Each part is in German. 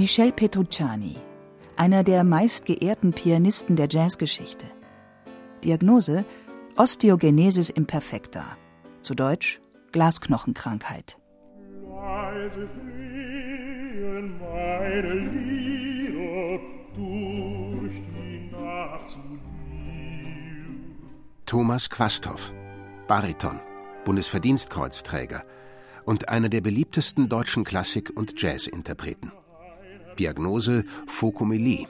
Michel Petrucciani, einer der meistgeehrten Pianisten der Jazzgeschichte. Diagnose Osteogenesis imperfecta, zu Deutsch Glasknochenkrankheit. Leise fliehen meine Lieder durch die Nacht zu dir. Thomas Quasthoff, Bariton, Bundesverdienstkreuzträger und einer der beliebtesten deutschen Klassik- und Jazzinterpreten. Diagnose Phokomelie,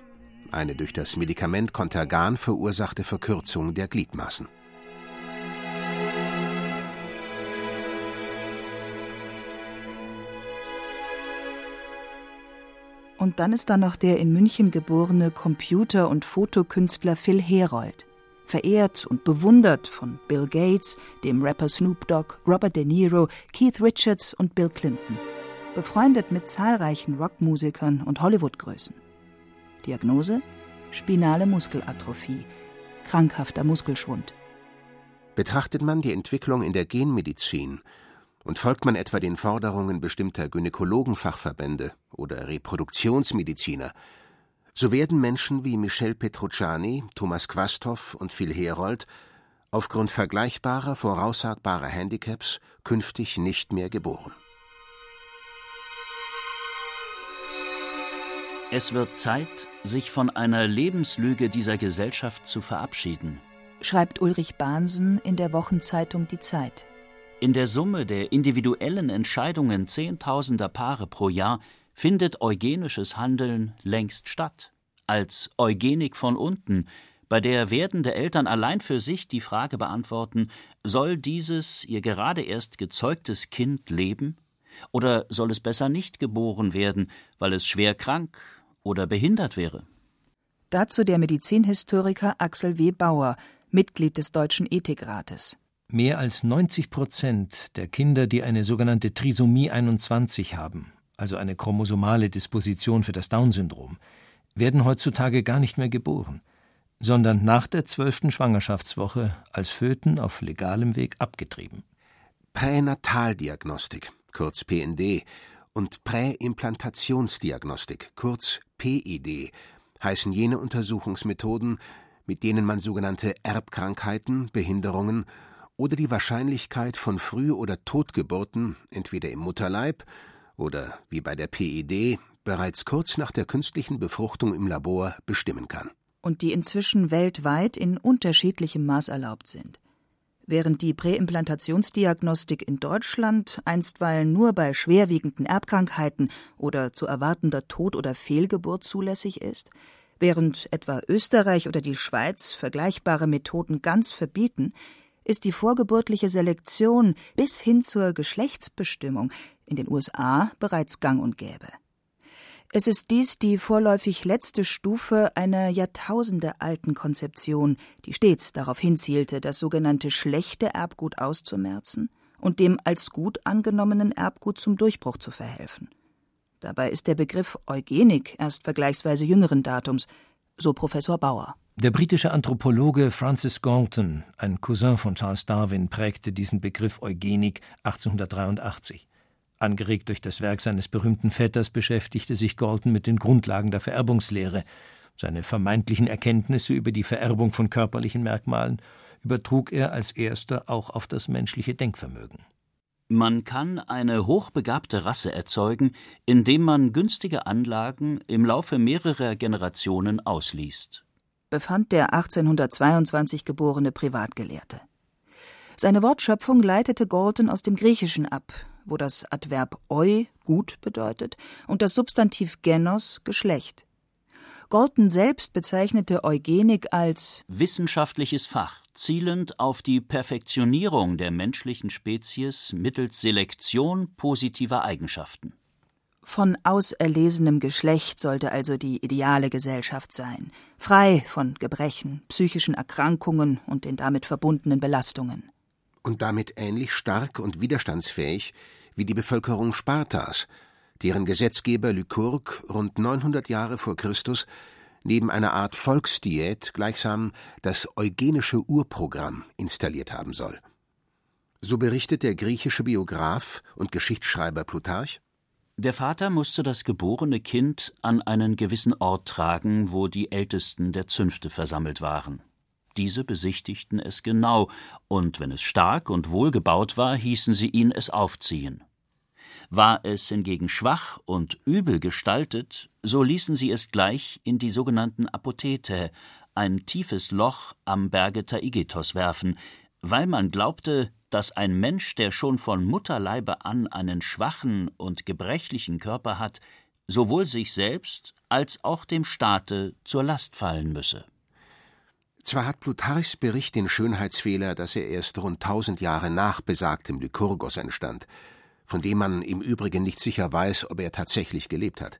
eine durch das Medikament Contergan verursachte Verkürzung der Gliedmaßen. Und dann ist da noch der in München geborene Computer- und Fotokünstler Phil Herold, verehrt und bewundert von Bill Gates, dem Rapper Snoop Dogg, Robert De Niro, Keith Richards und Bill Clinton befreundet mit zahlreichen Rockmusikern und Hollywood-Größen. Diagnose: Spinale Muskelatrophie, krankhafter Muskelschwund. Betrachtet man die Entwicklung in der Genmedizin und folgt man etwa den Forderungen bestimmter Gynäkologenfachverbände oder Reproduktionsmediziner, so werden Menschen wie Michel Petrucciani, Thomas Quasthoff und Phil Herold aufgrund vergleichbarer, voraussagbarer Handicaps künftig nicht mehr geboren. Es wird Zeit, sich von einer Lebenslüge dieser Gesellschaft zu verabschieden, schreibt Ulrich Bahnsen in der Wochenzeitung Die Zeit. In der Summe der individuellen Entscheidungen zehntausender Paare pro Jahr findet eugenisches Handeln längst statt. Als Eugenik von unten, bei der werdende Eltern allein für sich die Frage beantworten, soll dieses ihr gerade erst gezeugtes Kind leben? Oder soll es besser nicht geboren werden, weil es schwer krank, oder behindert wäre. Dazu der Medizinhistoriker Axel W. Bauer, Mitglied des Deutschen Ethikrates. Mehr als 90 Prozent der Kinder, die eine sogenannte Trisomie 21 haben, also eine chromosomale Disposition für das Down-Syndrom, werden heutzutage gar nicht mehr geboren, sondern nach der zwölften Schwangerschaftswoche als Föten auf legalem Weg abgetrieben. Pränataldiagnostik, kurz PND, und Präimplantationsdiagnostik, kurz PID, heißen jene Untersuchungsmethoden, mit denen man sogenannte Erbkrankheiten, Behinderungen oder die Wahrscheinlichkeit von Früh- oder Totgeburten entweder im Mutterleib oder, wie bei der PID, bereits kurz nach der künstlichen Befruchtung im Labor bestimmen kann. Und die inzwischen weltweit in unterschiedlichem Maß erlaubt sind. Während die Präimplantationsdiagnostik in Deutschland einstweilen nur bei schwerwiegenden Erbkrankheiten oder zu erwartender Tod- oder Fehlgeburt zulässig ist, während etwa Österreich oder die Schweiz vergleichbare Methoden ganz verbieten, ist die vorgeburtliche Selektion bis hin zur Geschlechtsbestimmung in den USA bereits gang und gäbe. Es ist dies die vorläufig letzte Stufe einer jahrtausendealten Konzeption, die stets darauf hinzielte, das sogenannte schlechte Erbgut auszumerzen und dem als gut angenommenen Erbgut zum Durchbruch zu verhelfen. Dabei ist der Begriff Eugenik erst vergleichsweise jüngeren Datums, so Professor Bauer. Der britische Anthropologe Francis Galton, ein Cousin von Charles Darwin, prägte diesen Begriff Eugenik 1883. Angeregt durch das Werk seines berühmten Vetters beschäftigte sich Galton mit den Grundlagen der Vererbungslehre. Seine vermeintlichen Erkenntnisse über die Vererbung von körperlichen Merkmalen übertrug er als erster auch auf das menschliche Denkvermögen. Man kann eine hochbegabte Rasse erzeugen, indem man günstige Anlagen im Laufe mehrerer Generationen ausliest, befand der 1822 geborene Privatgelehrte. Seine Wortschöpfung leitete Galton aus dem Griechischen ab, wo das Adverb eu gut bedeutet und das Substantiv genos Geschlecht. Galton selbst bezeichnete Eugenik als wissenschaftliches Fach, zielend auf die Perfektionierung der menschlichen Spezies mittels Selektion positiver Eigenschaften. Von auserlesenem Geschlecht sollte also die ideale Gesellschaft sein, frei von Gebrechen, psychischen Erkrankungen und den damit verbundenen Belastungen. Und damit ähnlich stark und widerstandsfähig wie die Bevölkerung Spartas, deren Gesetzgeber Lykurg rund 900 Jahre vor Christus neben einer Art Volksdiät gleichsam das eugenische Urprogramm installiert haben soll. So berichtet der griechische Biograf und Geschichtsschreiber Plutarch der Vater musste das geborene Kind an einen gewissen Ort tragen, wo die Ältesten der Zünfte versammelt waren. Diese besichtigten es genau, und wenn es stark und wohlgebaut war, hießen sie ihn es aufziehen. War es hingegen schwach und übel gestaltet, so ließen sie es gleich in die sogenannten Apothete, ein tiefes Loch am Berge Taigetos werfen, weil man glaubte, dass ein Mensch, der schon von Mutterleibe an einen schwachen und gebrechlichen Körper hat, sowohl sich selbst als auch dem Staate zur Last fallen müsse. Zwar hat Plutarchs Bericht den Schönheitsfehler, dass er erst rund tausend Jahre nach besagtem Lykurgos entstand, von dem man im Übrigen nicht sicher weiß, ob er tatsächlich gelebt hat.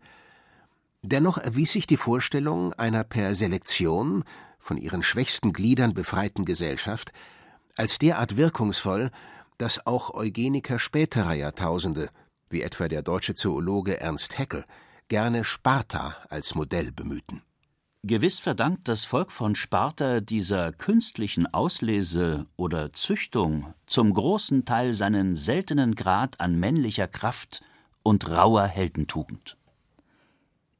Dennoch erwies sich die Vorstellung einer per Selektion von ihren schwächsten Gliedern befreiten Gesellschaft als derart wirkungsvoll, dass auch Eugeniker späterer Jahrtausende, wie etwa der deutsche Zoologe Ernst Haeckel, gerne Sparta als Modell bemühten. Gewiss verdankt das Volk von Sparta dieser künstlichen Auslese oder Züchtung zum großen Teil seinen seltenen Grad an männlicher Kraft und rauer Heldentugend.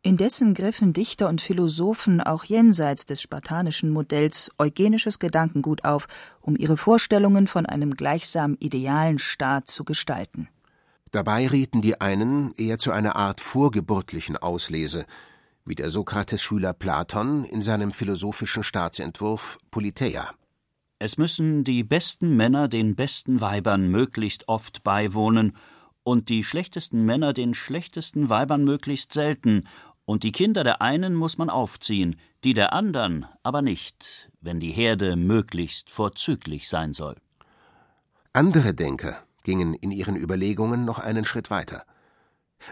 Indessen griffen Dichter und Philosophen auch jenseits des spartanischen Modells eugenisches Gedankengut auf, um ihre Vorstellungen von einem gleichsam idealen Staat zu gestalten. Dabei rieten die einen eher zu einer Art vorgeburtlichen Auslese, wie der Sokrates-Schüler Platon in seinem philosophischen Staatsentwurf Politeia. Es müssen die besten Männer den besten Weibern möglichst oft beiwohnen und die schlechtesten Männer den schlechtesten Weibern möglichst selten und die Kinder der einen muss man aufziehen, die der andern aber nicht, wenn die Herde möglichst vorzüglich sein soll. Andere Denker gingen in ihren Überlegungen noch einen Schritt weiter.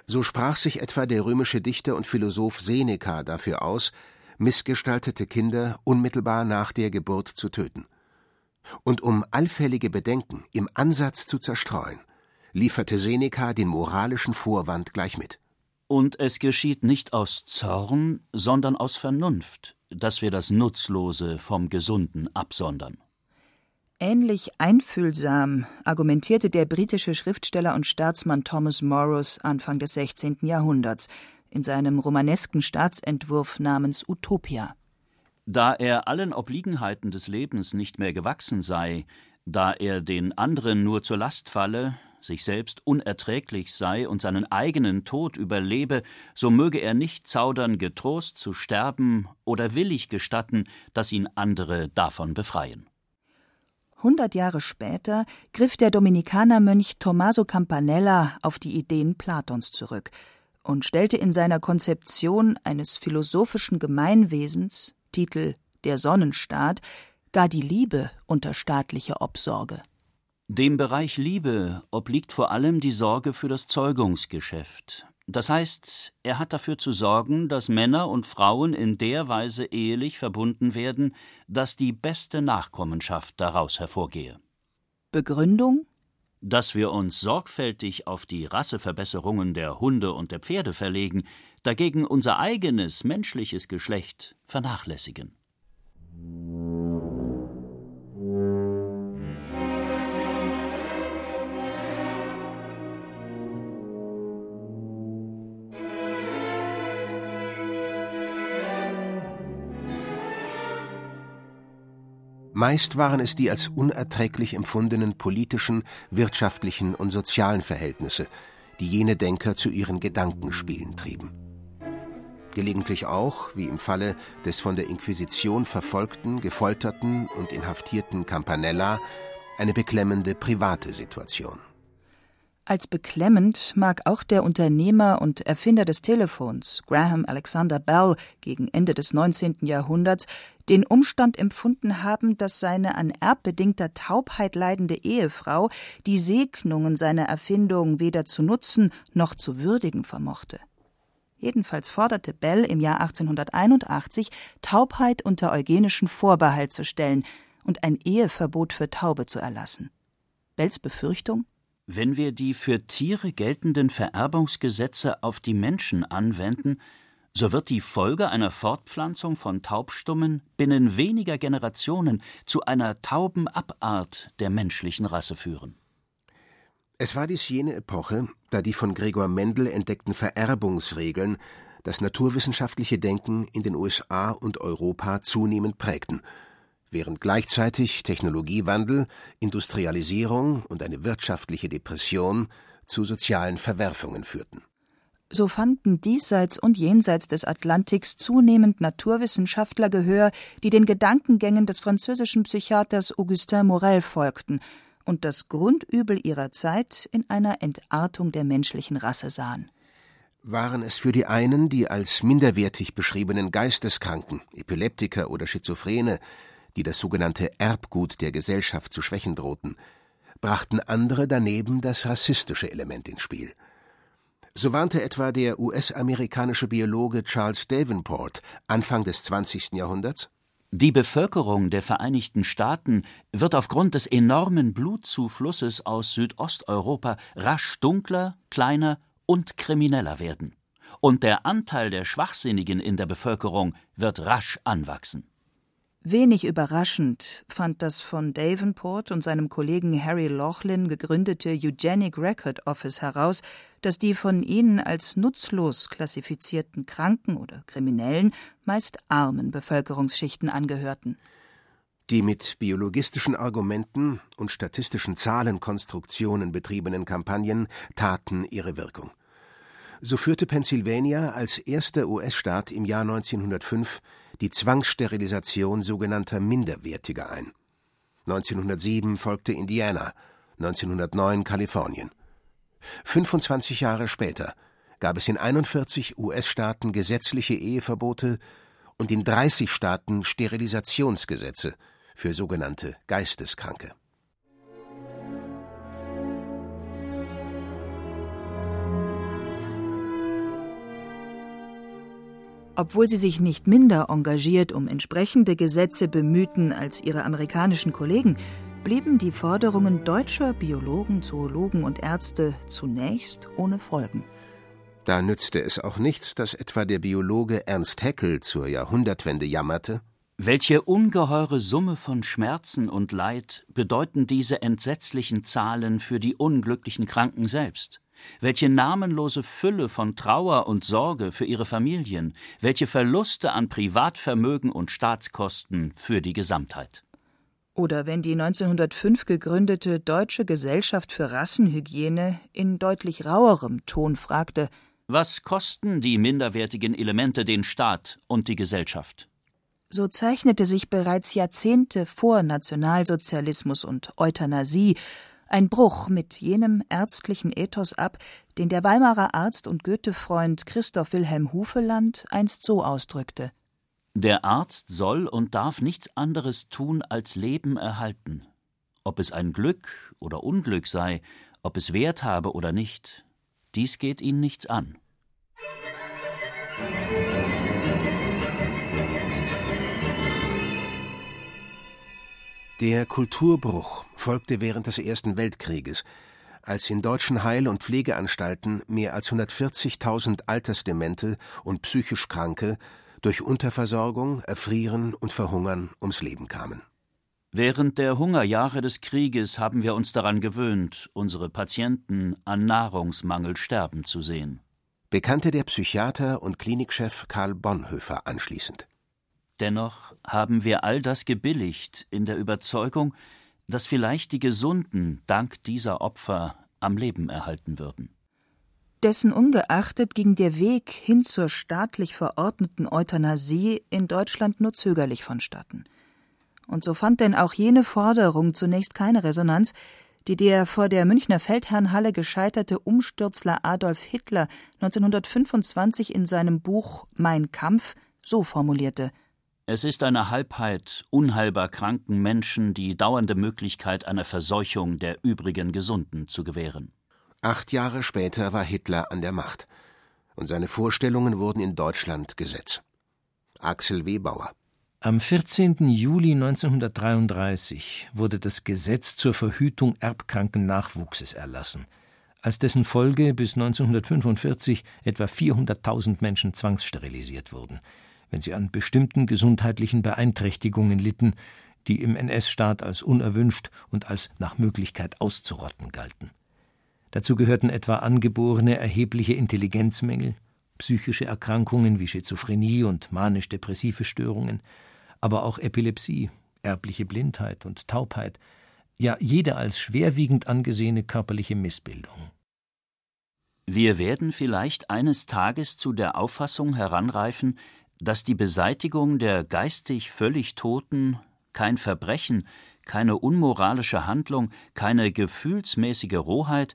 So sprach sich etwa der römische Dichter und Philosoph Seneca dafür aus, missgestaltete Kinder unmittelbar nach der Geburt zu töten. Und um allfällige Bedenken im Ansatz zu zerstreuen, lieferte Seneca den moralischen Vorwand gleich mit. Und es geschieht nicht aus Zorn, sondern aus Vernunft, dass wir das Nutzlose vom Gesunden absondern. Ähnlich einfühlsam argumentierte der britische Schriftsteller und Staatsmann Thomas Morris Anfang des 16. Jahrhunderts in seinem romanesken Staatsentwurf namens Utopia. Da er allen Obliegenheiten des Lebens nicht mehr gewachsen sei, da er den anderen nur zur Last falle, sich selbst unerträglich sei und seinen eigenen Tod überlebe, so möge er nicht zaudern, getrost zu sterben oder willig gestatten, dass ihn andere davon befreien. Hundert Jahre später griff der Dominikanermönch Tommaso Campanella auf die Ideen Platons zurück und stellte in seiner Konzeption eines philosophischen Gemeinwesens, Titel Der Sonnenstaat, gar die Liebe unter staatliche Obsorge. Dem Bereich Liebe obliegt vor allem die Sorge für das Zeugungsgeschäft. Das heißt, er hat dafür zu sorgen, dass Männer und Frauen in der Weise ehelich verbunden werden, dass die beste Nachkommenschaft daraus hervorgehe. Begründung? Dass wir uns sorgfältig auf die Rasseverbesserungen der Hunde und der Pferde verlegen, dagegen unser eigenes menschliches Geschlecht vernachlässigen. Meist waren es die als unerträglich empfundenen politischen, wirtschaftlichen und sozialen Verhältnisse, die jene Denker zu ihren Gedankenspielen trieben. Gelegentlich auch, wie im Falle des von der Inquisition verfolgten, gefolterten und inhaftierten Campanella, eine beklemmende private Situation. Als beklemmend mag auch der Unternehmer und Erfinder des Telefons, Graham Alexander Bell, gegen Ende des 19. Jahrhunderts den Umstand empfunden haben, dass seine an erbbedingter Taubheit leidende Ehefrau die Segnungen seiner Erfindung weder zu nutzen noch zu würdigen vermochte. Jedenfalls forderte Bell im Jahr 1881, Taubheit unter eugenischen Vorbehalt zu stellen und ein Eheverbot für Taube zu erlassen. Bells Befürchtung? Wenn wir die für Tiere geltenden Vererbungsgesetze auf die Menschen anwenden, so wird die Folge einer Fortpflanzung von Taubstummen binnen weniger Generationen zu einer tauben Abart der menschlichen Rasse führen. Es war dies jene Epoche, da die von Gregor Mendel entdeckten Vererbungsregeln das naturwissenschaftliche Denken in den USA und Europa zunehmend prägten während gleichzeitig Technologiewandel, Industrialisierung und eine wirtschaftliche Depression zu sozialen Verwerfungen führten. So fanden diesseits und jenseits des Atlantiks zunehmend Naturwissenschaftler Gehör, die den Gedankengängen des französischen Psychiaters Augustin Morel folgten und das Grundübel ihrer Zeit in einer Entartung der menschlichen Rasse sahen. Waren es für die einen die als minderwertig beschriebenen Geisteskranken, Epileptiker oder Schizophrene, die das sogenannte Erbgut der Gesellschaft zu schwächen drohten, brachten andere daneben das rassistische Element ins Spiel. So warnte etwa der US-amerikanische Biologe Charles Davenport Anfang des 20. Jahrhunderts Die Bevölkerung der Vereinigten Staaten wird aufgrund des enormen Blutzuflusses aus Südosteuropa rasch dunkler, kleiner und krimineller werden. Und der Anteil der Schwachsinnigen in der Bevölkerung wird rasch anwachsen. Wenig überraschend fand das von Davenport und seinem Kollegen Harry Laughlin gegründete Eugenic Record Office heraus, dass die von ihnen als nutzlos klassifizierten Kranken oder Kriminellen meist armen Bevölkerungsschichten angehörten. Die mit biologistischen Argumenten und statistischen Zahlenkonstruktionen betriebenen Kampagnen taten ihre Wirkung. So führte Pennsylvania als erster US-Staat im Jahr 1905 die Zwangssterilisation sogenannter Minderwertiger ein. 1907 folgte Indiana, 1909 Kalifornien. 25 Jahre später gab es in 41 US-Staaten gesetzliche Eheverbote und in 30 Staaten Sterilisationsgesetze für sogenannte Geisteskranke. Obwohl sie sich nicht minder engagiert um entsprechende Gesetze bemühten als ihre amerikanischen Kollegen, blieben die Forderungen deutscher Biologen, Zoologen und Ärzte zunächst ohne Folgen. Da nützte es auch nichts, dass etwa der Biologe Ernst Haeckel zur Jahrhundertwende jammerte. Welche ungeheure Summe von Schmerzen und Leid bedeuten diese entsetzlichen Zahlen für die unglücklichen Kranken selbst? Welche namenlose Fülle von Trauer und Sorge für ihre Familien, welche Verluste an Privatvermögen und Staatskosten für die Gesamtheit. Oder wenn die 1905 gegründete Deutsche Gesellschaft für Rassenhygiene in deutlich rauerem Ton fragte: Was kosten die minderwertigen Elemente den Staat und die Gesellschaft? So zeichnete sich bereits Jahrzehnte vor Nationalsozialismus und Euthanasie ein Bruch mit jenem ärztlichen Ethos ab, den der Weimarer Arzt und Goethe-Freund Christoph Wilhelm Hufeland einst so ausdrückte: Der Arzt soll und darf nichts anderes tun als Leben erhalten. Ob es ein Glück oder Unglück sei, ob es Wert habe oder nicht, dies geht ihn nichts an. Der Kulturbruch folgte während des Ersten Weltkrieges, als in deutschen Heil- und Pflegeanstalten mehr als 140.000 Altersdemente und psychisch Kranke durch Unterversorgung, Erfrieren und Verhungern ums Leben kamen. Während der Hungerjahre des Krieges haben wir uns daran gewöhnt, unsere Patienten an Nahrungsmangel sterben zu sehen. Bekannte der Psychiater und Klinikchef Karl Bonhoeffer anschließend. Dennoch haben wir all das gebilligt in der Überzeugung, dass vielleicht die Gesunden dank dieser Opfer am Leben erhalten würden. Dessen ungeachtet ging der Weg hin zur staatlich verordneten Euthanasie in Deutschland nur zögerlich vonstatten. Und so fand denn auch jene Forderung zunächst keine Resonanz, Die der vor der Münchner Feldherrnhalle gescheiterte Umstürzler Adolf Hitler 1925 in seinem Buch Mein Kampf so formulierte Es ist eine Halbheit unheilbar kranken Menschen die dauernde Möglichkeit einer Verseuchung der übrigen Gesunden zu gewähren. Acht Jahre später war Hitler an der Macht, und seine Vorstellungen wurden in Deutschland Gesetz. Axel Webauer am 14. Juli 1933 wurde das Gesetz zur Verhütung erbkranken Nachwuchses erlassen, als dessen Folge bis 1945 etwa 400.000 Menschen zwangssterilisiert wurden, wenn sie an bestimmten gesundheitlichen Beeinträchtigungen litten, die im NS-Staat als unerwünscht und als nach Möglichkeit auszurotten galten. Dazu gehörten etwa angeborene erhebliche Intelligenzmängel, psychische Erkrankungen wie Schizophrenie und manisch-depressive Störungen, aber auch Epilepsie, erbliche Blindheit und Taubheit, ja jede als schwerwiegend angesehene körperliche Missbildung. Wir werden vielleicht eines Tages zu der Auffassung heranreifen, dass die Beseitigung der geistig völlig Toten kein Verbrechen, keine unmoralische Handlung, keine gefühlsmäßige Rohheit,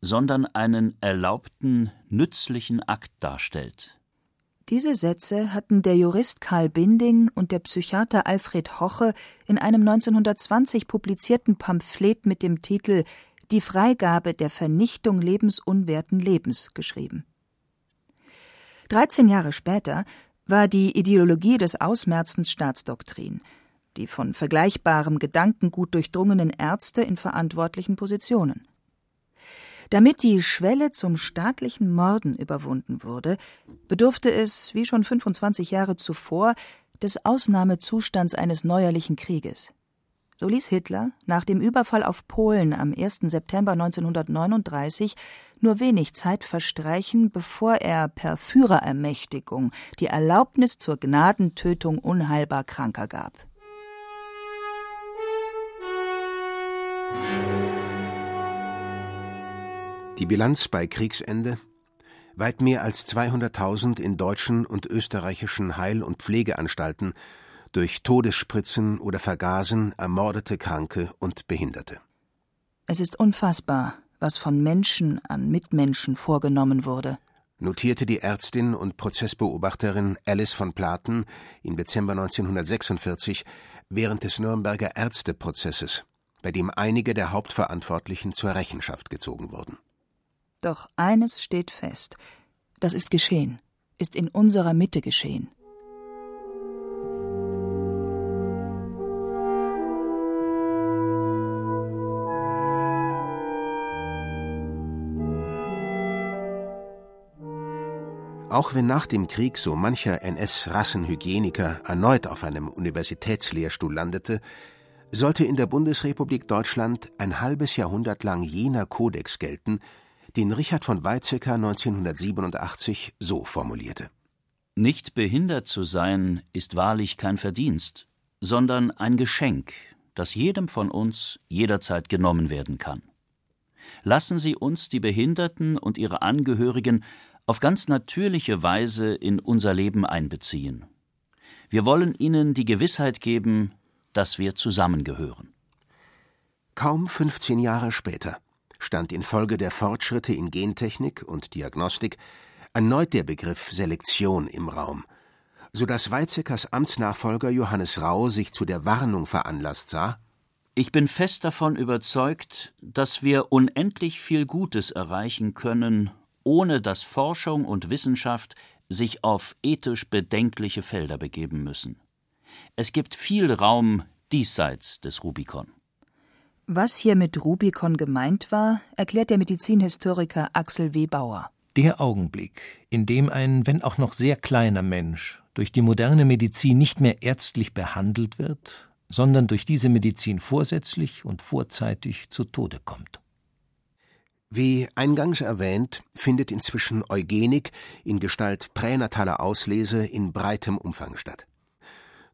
sondern einen erlaubten, nützlichen Akt darstellt, diese Sätze hatten der Jurist Karl Binding und der Psychiater Alfred Hoche in einem 1920 publizierten Pamphlet mit dem Titel Die Freigabe der Vernichtung lebensunwerten Lebens geschrieben. Dreizehn Jahre später war die Ideologie des Ausmerzens Staatsdoktrin, die von vergleichbarem Gedankengut durchdrungenen Ärzte in verantwortlichen Positionen. Damit die Schwelle zum staatlichen Morden überwunden wurde, bedurfte es, wie schon 25 Jahre zuvor, des Ausnahmezustands eines neuerlichen Krieges. So ließ Hitler nach dem Überfall auf Polen am 1. September 1939 nur wenig Zeit verstreichen, bevor er per Führerermächtigung die Erlaubnis zur Gnadentötung unheilbar Kranker gab. Die Bilanz bei Kriegsende weit mehr als 200.000 in deutschen und österreichischen Heil- und Pflegeanstalten durch Todesspritzen oder Vergasen ermordete Kranke und Behinderte. Es ist unfassbar, was von Menschen an Mitmenschen vorgenommen wurde, notierte die Ärztin und Prozessbeobachterin Alice von Platen im Dezember 1946 während des Nürnberger Ärzteprozesses, bei dem einige der Hauptverantwortlichen zur Rechenschaft gezogen wurden. Doch eines steht fest. Das ist geschehen, ist in unserer Mitte geschehen. Auch wenn nach dem Krieg so mancher NS-Rassenhygieniker erneut auf einem Universitätslehrstuhl landete, sollte in der Bundesrepublik Deutschland ein halbes Jahrhundert lang jener Kodex gelten, den Richard von Weizsäcker 1987 so formulierte: Nicht behindert zu sein ist wahrlich kein Verdienst, sondern ein Geschenk, das jedem von uns jederzeit genommen werden kann. Lassen Sie uns die Behinderten und ihre Angehörigen auf ganz natürliche Weise in unser Leben einbeziehen. Wir wollen ihnen die Gewissheit geben, dass wir zusammengehören. Kaum 15 Jahre später stand infolge der Fortschritte in Gentechnik und Diagnostik erneut der Begriff Selektion im Raum, so dass Weizsäckers Amtsnachfolger Johannes Rau sich zu der Warnung veranlasst sah Ich bin fest davon überzeugt, dass wir unendlich viel Gutes erreichen können, ohne dass Forschung und Wissenschaft sich auf ethisch bedenkliche Felder begeben müssen. Es gibt viel Raum diesseits des Rubikon. Was hier mit Rubikon gemeint war, erklärt der Medizinhistoriker Axel W. Bauer. Der Augenblick, in dem ein, wenn auch noch sehr kleiner Mensch durch die moderne Medizin nicht mehr ärztlich behandelt wird, sondern durch diese Medizin vorsätzlich und vorzeitig zu Tode kommt. Wie eingangs erwähnt, findet inzwischen Eugenik in Gestalt pränataler Auslese in breitem Umfang statt.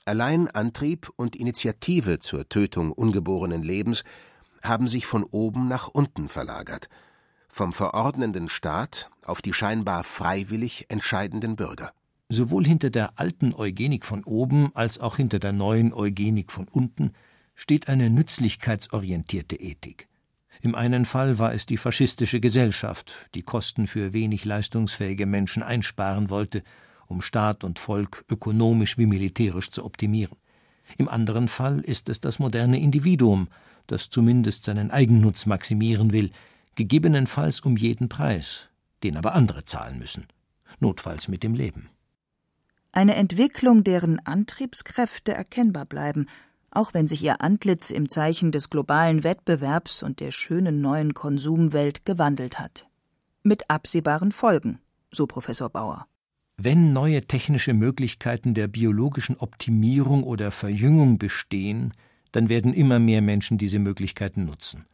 Allein Antrieb und Initiative zur Tötung ungeborenen Lebens haben sich von oben nach unten verlagert, vom verordnenden Staat auf die scheinbar freiwillig entscheidenden Bürger. Sowohl hinter der alten Eugenik von oben als auch hinter der neuen Eugenik von unten steht eine nützlichkeitsorientierte Ethik. Im einen Fall war es die faschistische Gesellschaft, die Kosten für wenig leistungsfähige Menschen einsparen wollte, um Staat und Volk ökonomisch wie militärisch zu optimieren. Im anderen Fall ist es das moderne Individuum, das zumindest seinen Eigennutz maximieren will, gegebenenfalls um jeden Preis, den aber andere zahlen müssen, notfalls mit dem Leben. Eine Entwicklung, deren Antriebskräfte erkennbar bleiben, auch wenn sich ihr Antlitz im Zeichen des globalen Wettbewerbs und der schönen neuen Konsumwelt gewandelt hat. Mit absehbaren Folgen, so Professor Bauer. Wenn neue technische Möglichkeiten der biologischen Optimierung oder Verjüngung bestehen, dann werden immer mehr Menschen diese Möglichkeiten nutzen.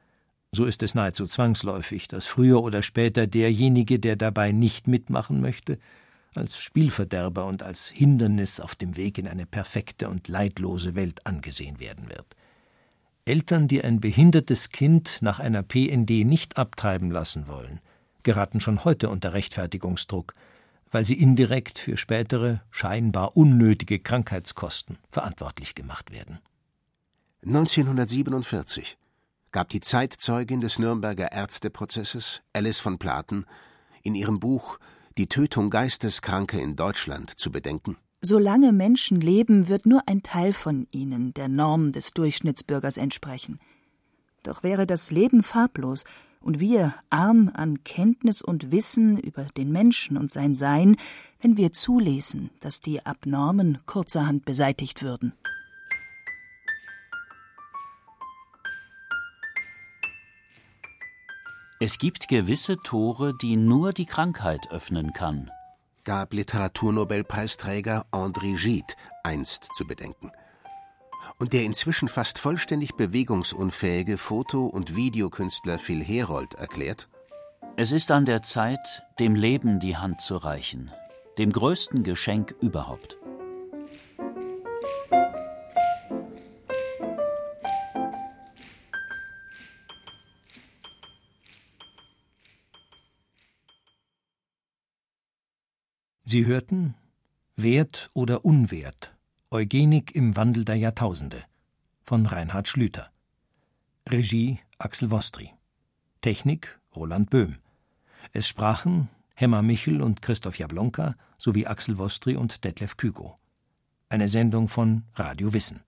So ist es nahezu zwangsläufig, dass früher oder später derjenige, der dabei nicht mitmachen möchte, als Spielverderber und als Hindernis auf dem Weg in eine perfekte und leidlose Welt angesehen werden wird. Eltern, die ein behindertes Kind nach einer PND nicht abtreiben lassen wollen, geraten schon heute unter Rechtfertigungsdruck, weil sie indirekt für spätere, scheinbar unnötige Krankheitskosten verantwortlich gemacht werden. 1947 gab die Zeitzeugin des Nürnberger Ärzteprozesses, Alice von Platen, in ihrem Buch Die Tötung Geisteskranke in Deutschland zu bedenken. Solange Menschen leben, wird nur ein Teil von ihnen der Norm des Durchschnittsbürgers entsprechen. Doch wäre das Leben farblos, und wir arm an Kenntnis und Wissen über den Menschen und sein Sein, wenn wir zuließen, dass die Abnormen kurzerhand beseitigt würden. Es gibt gewisse Tore, die nur die Krankheit öffnen kann, gab Literaturnobelpreisträger André Gide einst zu bedenken und der inzwischen fast vollständig bewegungsunfähige Foto- und Videokünstler Phil Herold erklärt: Es ist an der Zeit, dem Leben die Hand zu reichen, dem größten Geschenk überhaupt. Sie hörten Wert oder Unwert Eugenik im Wandel der Jahrtausende von Reinhard Schlüter. Regie Axel Wostri. Technik Roland Böhm. Es sprachen Hemmer Michel und Christoph Jablonka sowie Axel Wostri und Detlef Kügo. Eine Sendung von Radio Wissen.